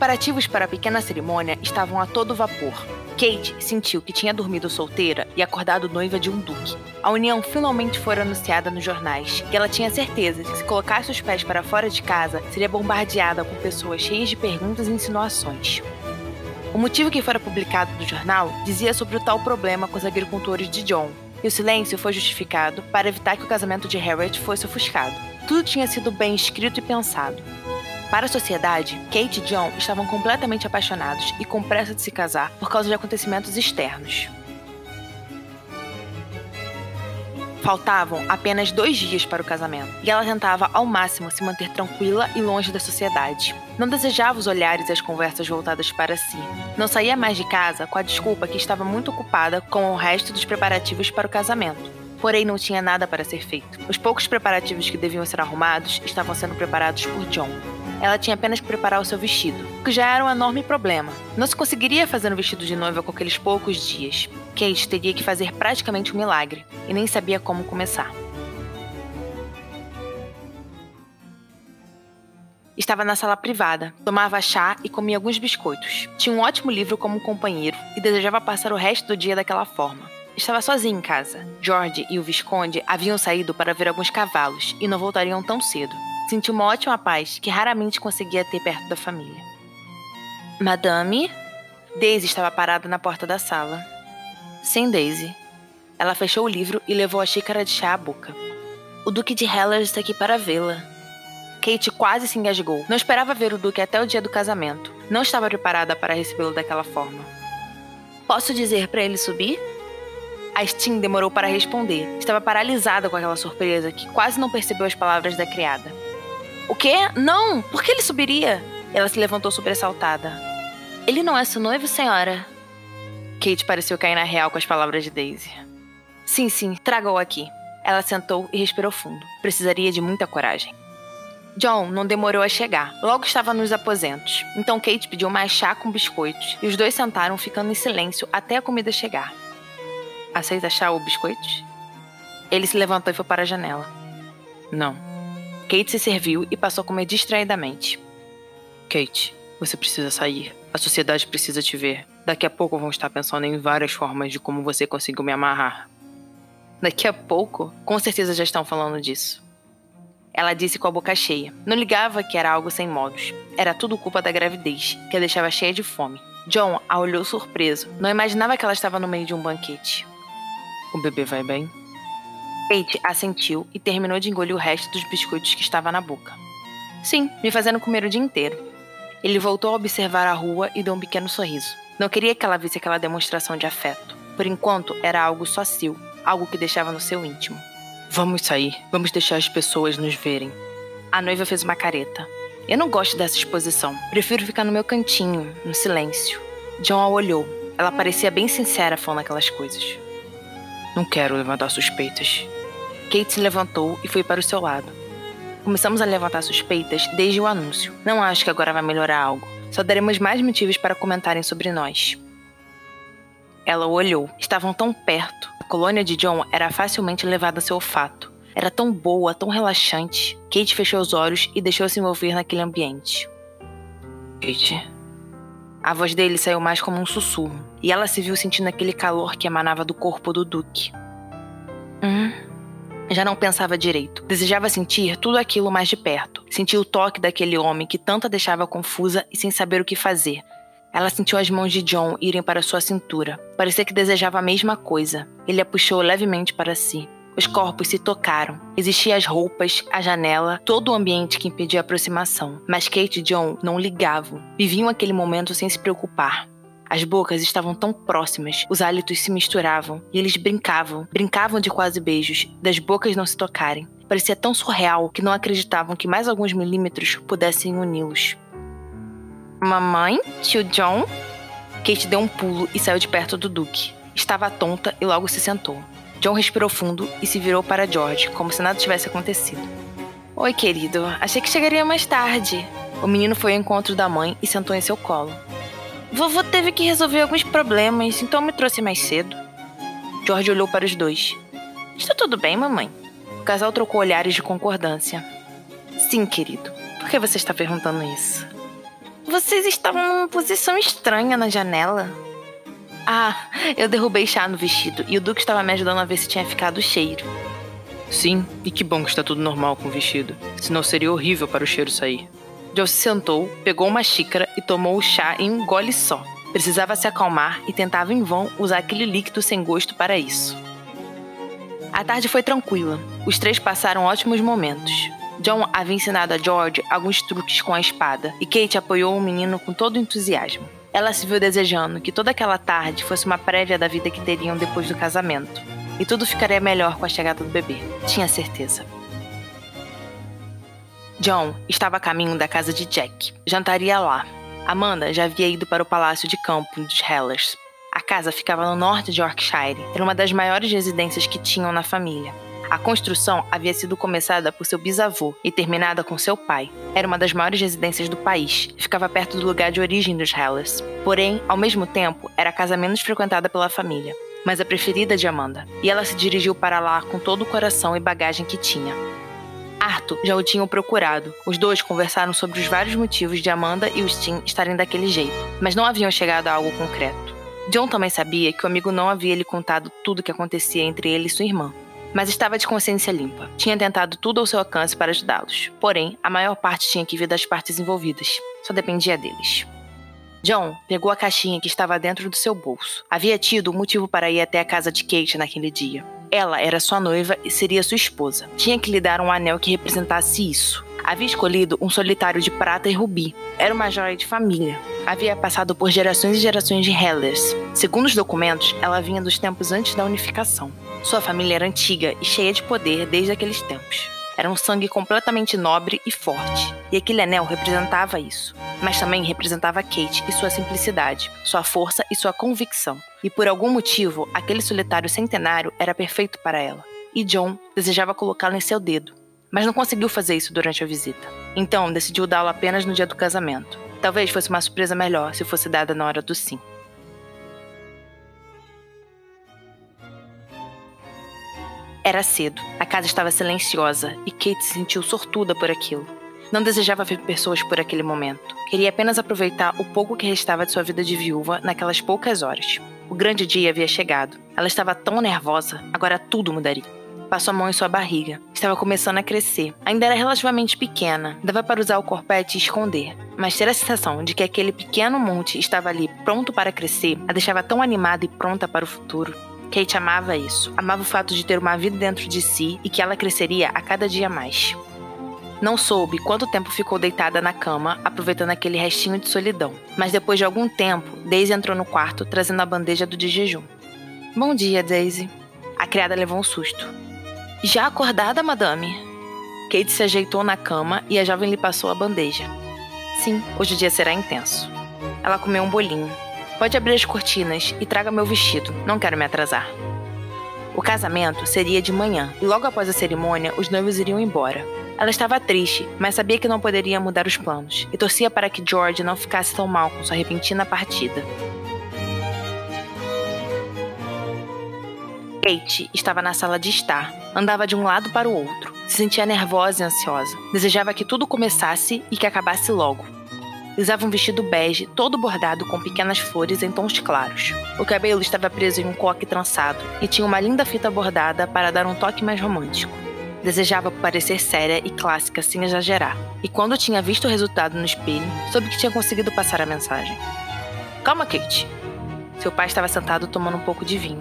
Preparativos para a pequena cerimônia estavam a todo vapor. Kate sentiu que tinha dormido solteira e acordado noiva de um duque. A união finalmente foi anunciada nos jornais e ela tinha certeza que se colocasse os pés para fora de casa, seria bombardeada com pessoas cheias de perguntas e insinuações. O motivo que fora publicado no jornal dizia sobre o tal problema com os agricultores de John, e o silêncio foi justificado para evitar que o casamento de Harriet fosse ofuscado. Tudo tinha sido bem escrito e pensado. Para a sociedade, Kate e John estavam completamente apaixonados e com pressa de se casar por causa de acontecimentos externos. Faltavam apenas dois dias para o casamento, e ela tentava ao máximo se manter tranquila e longe da sociedade. Não desejava os olhares e as conversas voltadas para si. Não saía mais de casa com a desculpa que estava muito ocupada com o resto dos preparativos para o casamento. Porém, não tinha nada para ser feito. Os poucos preparativos que deviam ser arrumados estavam sendo preparados por John ela tinha apenas que preparar o seu vestido, o que já era um enorme problema. Não se conseguiria fazer um vestido de noiva com aqueles poucos dias. Kate teria que fazer praticamente um milagre, e nem sabia como começar. Estava na sala privada, tomava chá e comia alguns biscoitos. Tinha um ótimo livro como companheiro e desejava passar o resto do dia daquela forma. Estava sozinha em casa. George e o Visconde haviam saído para ver alguns cavalos e não voltariam tão cedo. Sentiu uma ótima paz que raramente conseguia ter perto da família. Madame? Daisy estava parada na porta da sala. Sim, Daisy. Ela fechou o livro e levou a xícara de chá à boca. O Duque de Heller está aqui para vê-la. Kate quase se engasgou. Não esperava ver o Duque até o dia do casamento. Não estava preparada para recebê-lo daquela forma. Posso dizer para ele subir? A Stin demorou para responder. Estava paralisada com aquela surpresa que quase não percebeu as palavras da criada. O quê? Não! Por que ele subiria? Ela se levantou sobressaltada. Ele não é seu noivo, senhora? Kate pareceu cair na real com as palavras de Daisy. Sim, sim, traga-o aqui. Ela sentou e respirou fundo. Precisaria de muita coragem. John não demorou a chegar. Logo estava nos aposentos. Então Kate pediu mais chá com biscoitos e os dois sentaram ficando em silêncio até a comida chegar. Aceita chá ou biscoitos? Ele se levantou e foi para a janela. Não. Kate se serviu e passou a comer distraidamente. Kate, você precisa sair. A sociedade precisa te ver. Daqui a pouco vão estar pensando em várias formas de como você conseguiu me amarrar. Daqui a pouco? Com certeza já estão falando disso. Ela disse com a boca cheia. Não ligava que era algo sem modos. Era tudo culpa da gravidez, que a deixava cheia de fome. John a olhou surpreso. Não imaginava que ela estava no meio de um banquete. O bebê vai bem? Kate assentiu e terminou de engolir o resto dos biscoitos que estava na boca. Sim, me fazendo comer o dia inteiro. Ele voltou a observar a rua e deu um pequeno sorriso. Não queria que ela visse aquela demonstração de afeto. Por enquanto, era algo só seu, algo que deixava no seu íntimo. Vamos sair, vamos deixar as pessoas nos verem. A noiva fez uma careta. Eu não gosto dessa exposição. Prefiro ficar no meu cantinho, no silêncio. John a olhou. Ela parecia bem sincera falando aquelas coisas. Não quero levantar suspeitas. Kate se levantou e foi para o seu lado. Começamos a levantar suspeitas desde o anúncio. Não acho que agora vai melhorar algo. Só daremos mais motivos para comentarem sobre nós. Ela o olhou. Estavam tão perto. A colônia de John era facilmente levada a seu olfato. Era tão boa, tão relaxante. Kate fechou os olhos e deixou-se envolver naquele ambiente. Kate. A voz dele saiu mais como um sussurro, e ela se viu sentindo aquele calor que emanava do corpo do Duque. Hum? Já não pensava direito. Desejava sentir tudo aquilo mais de perto. Sentir o toque daquele homem que tanto a deixava confusa e sem saber o que fazer. Ela sentiu as mãos de John irem para sua cintura. Parecia que desejava a mesma coisa. Ele a puxou levemente para si. Os corpos se tocaram. Existiam as roupas, a janela, todo o ambiente que impedia a aproximação. Mas Kate e John não ligavam. Viviam aquele momento sem se preocupar. As bocas estavam tão próximas, os hálitos se misturavam e eles brincavam, brincavam de quase beijos, das bocas não se tocarem. Parecia tão surreal que não acreditavam que mais alguns milímetros pudessem uni-los. Mamãe? Tio John? Kate deu um pulo e saiu de perto do Duque. Estava tonta e logo se sentou. John respirou fundo e se virou para George, como se nada tivesse acontecido. Oi, querido. Achei que chegaria mais tarde. O menino foi ao encontro da mãe e sentou em seu colo. Vovô teve que resolver alguns problemas, então me trouxe mais cedo. George olhou para os dois. Está tudo bem, mamãe? O casal trocou olhares de concordância. Sim, querido. Por que você está perguntando isso? Vocês estavam numa posição estranha na janela. Ah, eu derrubei chá no vestido e o Duque estava me ajudando a ver se tinha ficado cheiro. Sim, e que bom que está tudo normal com o vestido. Senão seria horrível para o cheiro sair. Joe se sentou, pegou uma xícara e tomou o chá em um gole só. Precisava se acalmar e tentava em vão usar aquele líquido sem gosto para isso. A tarde foi tranquila. Os três passaram ótimos momentos. John havia ensinado a George alguns truques com a espada e Kate apoiou o menino com todo o entusiasmo. Ela se viu desejando que toda aquela tarde fosse uma prévia da vida que teriam depois do casamento. E tudo ficaria melhor com a chegada do bebê, tinha certeza. John estava a caminho da casa de Jack. Jantaria lá. Amanda já havia ido para o palácio de campo dos Hellers. A casa ficava no norte de Yorkshire. Era uma das maiores residências que tinham na família. A construção havia sido começada por seu bisavô e terminada com seu pai. Era uma das maiores residências do país e ficava perto do lugar de origem dos Hellers. Porém, ao mesmo tempo, era a casa menos frequentada pela família, mas a preferida de Amanda. E ela se dirigiu para lá com todo o coração e bagagem que tinha. Já o tinham procurado. Os dois conversaram sobre os vários motivos de Amanda e o Stim estarem daquele jeito, mas não haviam chegado a algo concreto. John também sabia que o amigo não havia lhe contado tudo o que acontecia entre ele e sua irmã, mas estava de consciência limpa. Tinha tentado tudo ao seu alcance para ajudá-los. Porém, a maior parte tinha que vir das partes envolvidas. Só dependia deles. John pegou a caixinha que estava dentro do seu bolso. Havia tido um motivo para ir até a casa de Kate naquele dia. Ela era sua noiva e seria sua esposa. Tinha que lhe dar um anel que representasse isso. Havia escolhido um solitário de prata e rubi. Era uma joia de família. Havia passado por gerações e gerações de Hellers. Segundo os documentos, ela vinha dos tempos antes da unificação. Sua família era antiga e cheia de poder desde aqueles tempos. Era um sangue completamente nobre e forte, e aquele anel representava isso. Mas também representava Kate e sua simplicidade, sua força e sua convicção. E por algum motivo, aquele solitário centenário era perfeito para ela. E John desejava colocá-lo em seu dedo, mas não conseguiu fazer isso durante a visita. Então decidiu dá-lo apenas no dia do casamento. Talvez fosse uma surpresa melhor se fosse dada na hora do sim. Era cedo, a casa estava silenciosa e Kate se sentiu sortuda por aquilo. Não desejava ver pessoas por aquele momento. Queria apenas aproveitar o pouco que restava de sua vida de viúva naquelas poucas horas. O grande dia havia chegado. Ela estava tão nervosa, agora tudo mudaria. Passou a mão em sua barriga. Estava começando a crescer. Ainda era relativamente pequena. Dava para usar o corpete e esconder. Mas ter a sensação de que aquele pequeno monte estava ali pronto para crescer a deixava tão animada e pronta para o futuro. Kate amava isso. Amava o fato de ter uma vida dentro de si e que ela cresceria a cada dia mais. Não soube quanto tempo ficou deitada na cama, aproveitando aquele restinho de solidão. Mas depois de algum tempo, Daisy entrou no quarto trazendo a bandeja do de jejum. Bom dia, Daisy. A criada levou um susto. Já acordada, madame? Kate se ajeitou na cama e a jovem lhe passou a bandeja. Sim, hoje o dia será intenso. Ela comeu um bolinho, Pode abrir as cortinas e traga meu vestido, não quero me atrasar. O casamento seria de manhã, e logo após a cerimônia, os noivos iriam embora. Ela estava triste, mas sabia que não poderia mudar os planos, e torcia para que George não ficasse tão mal com sua repentina partida. Kate estava na sala de estar, andava de um lado para o outro, se sentia nervosa e ansiosa, desejava que tudo começasse e que acabasse logo. Usava um vestido bege, todo bordado com pequenas flores em tons claros. O cabelo estava preso em um coque trançado e tinha uma linda fita bordada para dar um toque mais romântico. Desejava parecer séria e clássica sem exagerar, e quando tinha visto o resultado no espelho, soube que tinha conseguido passar a mensagem. Calma, Kate. Seu pai estava sentado tomando um pouco de vinho.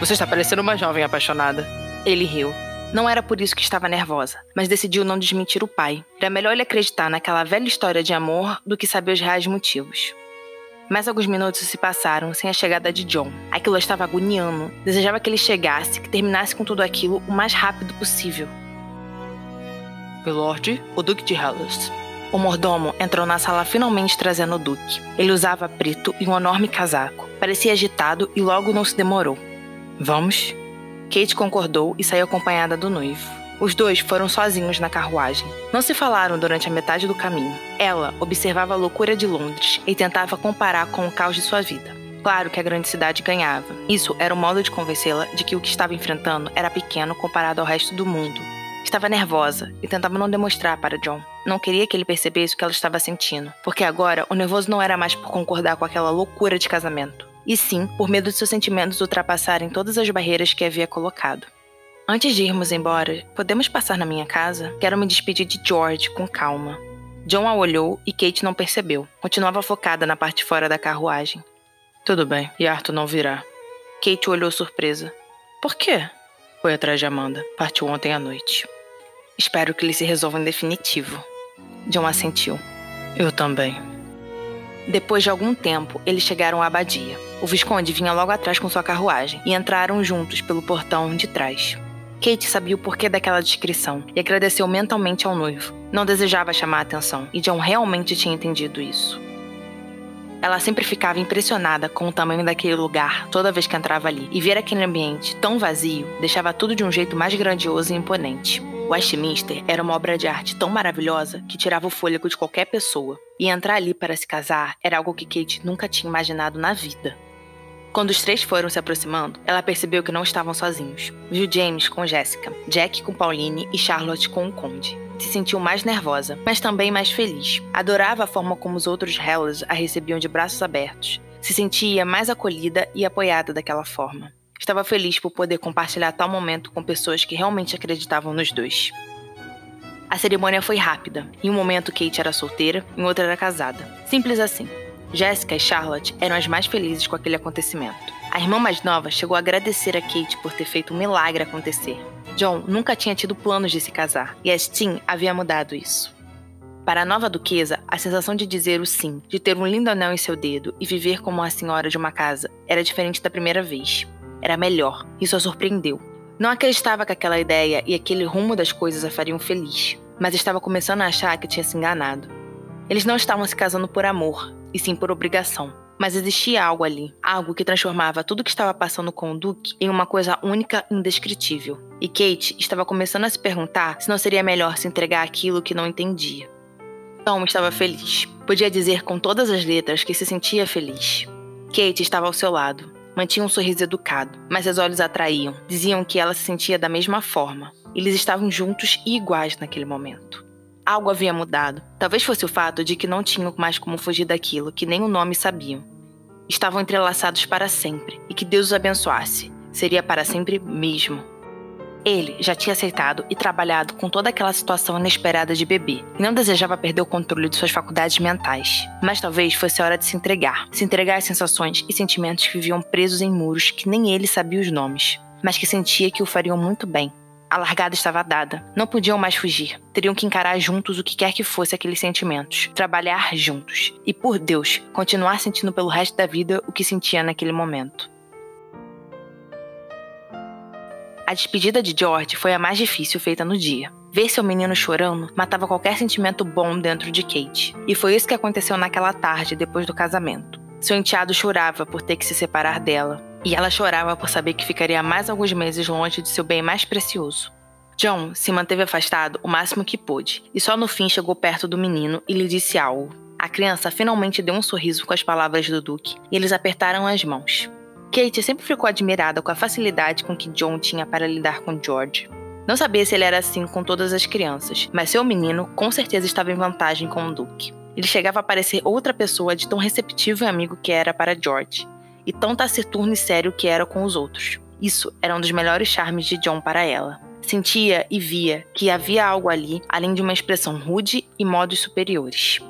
Você está parecendo uma jovem apaixonada. Ele riu. Não era por isso que estava nervosa, mas decidiu não desmentir o pai. Era melhor ele acreditar naquela velha história de amor do que saber os reais motivos. Mais alguns minutos se passaram sem a chegada de John. Aquilo estava agoniando. Desejava que ele chegasse, que terminasse com tudo aquilo o mais rápido possível. Milord, o Duque de Hellas. O mordomo entrou na sala finalmente trazendo o Duque. Ele usava preto e um enorme casaco. Parecia agitado e logo não se demorou. Vamos? Kate concordou e saiu acompanhada do noivo. Os dois foram sozinhos na carruagem. Não se falaram durante a metade do caminho. Ela observava a loucura de Londres e tentava comparar com o caos de sua vida. Claro que a grande cidade ganhava. Isso era o modo de convencê-la de que o que estava enfrentando era pequeno comparado ao resto do mundo. Estava nervosa e tentava não demonstrar para John. Não queria que ele percebesse o que ela estava sentindo, porque agora o nervoso não era mais por concordar com aquela loucura de casamento, e sim por medo de seus sentimentos ultrapassarem todas as barreiras que havia colocado. Antes de irmos embora, podemos passar na minha casa? Quero me despedir de George com calma. John a olhou e Kate não percebeu. Continuava focada na parte fora da carruagem. Tudo bem, e Arthur não virá. Kate olhou surpresa. Por quê? Foi atrás de Amanda. Partiu ontem à noite. Espero que ele se resolva em definitivo. John assentiu. Eu também. Depois de algum tempo, eles chegaram à abadia. O Visconde vinha logo atrás com sua carruagem e entraram juntos pelo portão de trás. Kate sabia o porquê daquela descrição e agradeceu mentalmente ao noivo. Não desejava chamar a atenção, e John realmente tinha entendido isso. Ela sempre ficava impressionada com o tamanho daquele lugar toda vez que entrava ali, e ver aquele ambiente tão vazio deixava tudo de um jeito mais grandioso e imponente. Westminster era uma obra de arte tão maravilhosa que tirava o fôlego de qualquer pessoa, e entrar ali para se casar era algo que Kate nunca tinha imaginado na vida. Quando os três foram se aproximando, ela percebeu que não estavam sozinhos. Viu James com Jessica, Jack com Pauline e Charlotte com o Conde. Se sentiu mais nervosa, mas também mais feliz. Adorava a forma como os outros Hellas a recebiam de braços abertos. Se sentia mais acolhida e apoiada daquela forma. Estava feliz por poder compartilhar tal momento com pessoas que realmente acreditavam nos dois. A cerimônia foi rápida. Em um momento, Kate era solteira, em outro era casada. Simples assim. Jessica e Charlotte eram as mais felizes com aquele acontecimento. A irmã mais nova chegou a agradecer a Kate por ter feito um milagre acontecer. John nunca tinha tido planos de se casar, e a Steen havia mudado isso. Para a nova duquesa, a sensação de dizer o sim, de ter um lindo anel em seu dedo e viver como a senhora de uma casa, era diferente da primeira vez. Era melhor. Isso a surpreendeu. Não acreditava que aquela ideia e aquele rumo das coisas a fariam feliz, mas estava começando a achar que tinha se enganado. Eles não estavam se casando por amor, e sim por obrigação. Mas existia algo ali, algo que transformava tudo que estava passando com o Duque em uma coisa única e indescritível. E Kate estava começando a se perguntar se não seria melhor se entregar aquilo que não entendia. Tom estava feliz. Podia dizer com todas as letras que se sentia feliz. Kate estava ao seu lado. Mantinha um sorriso educado, mas seus olhos atraíam. Diziam que ela se sentia da mesma forma. Eles estavam juntos e iguais naquele momento. Algo havia mudado. Talvez fosse o fato de que não tinham mais como fugir daquilo que nem o nome sabiam. Estavam entrelaçados para sempre e que Deus os abençoasse. Seria para sempre mesmo. Ele já tinha aceitado e trabalhado com toda aquela situação inesperada de bebê e não desejava perder o controle de suas faculdades mentais. Mas talvez fosse a hora de se entregar se entregar às sensações e sentimentos que viviam presos em muros que nem ele sabia os nomes, mas que sentia que o fariam muito bem a largada estava dada. Não podiam mais fugir. Teriam que encarar juntos o que quer que fosse aqueles sentimentos. Trabalhar juntos. E, por Deus, continuar sentindo pelo resto da vida o que sentia naquele momento. A despedida de George foi a mais difícil feita no dia. Ver seu menino chorando matava qualquer sentimento bom dentro de Kate. E foi isso que aconteceu naquela tarde depois do casamento. Seu enteado chorava por ter que se separar dela, e ela chorava por saber que ficaria mais alguns meses longe de seu bem mais precioso. John se manteve afastado o máximo que pôde, e só no fim chegou perto do menino e lhe disse algo. A criança finalmente deu um sorriso com as palavras do Duque, e eles apertaram as mãos. Kate sempre ficou admirada com a facilidade com que John tinha para lidar com George. Não sabia se ele era assim com todas as crianças, mas seu menino com certeza estava em vantagem com o Duque. Ele chegava a parecer outra pessoa de tão receptivo e amigo que era para George, e tão taciturno e sério que era com os outros. Isso era um dos melhores charmes de John para ela. Sentia e via que havia algo ali além de uma expressão rude e modos superiores.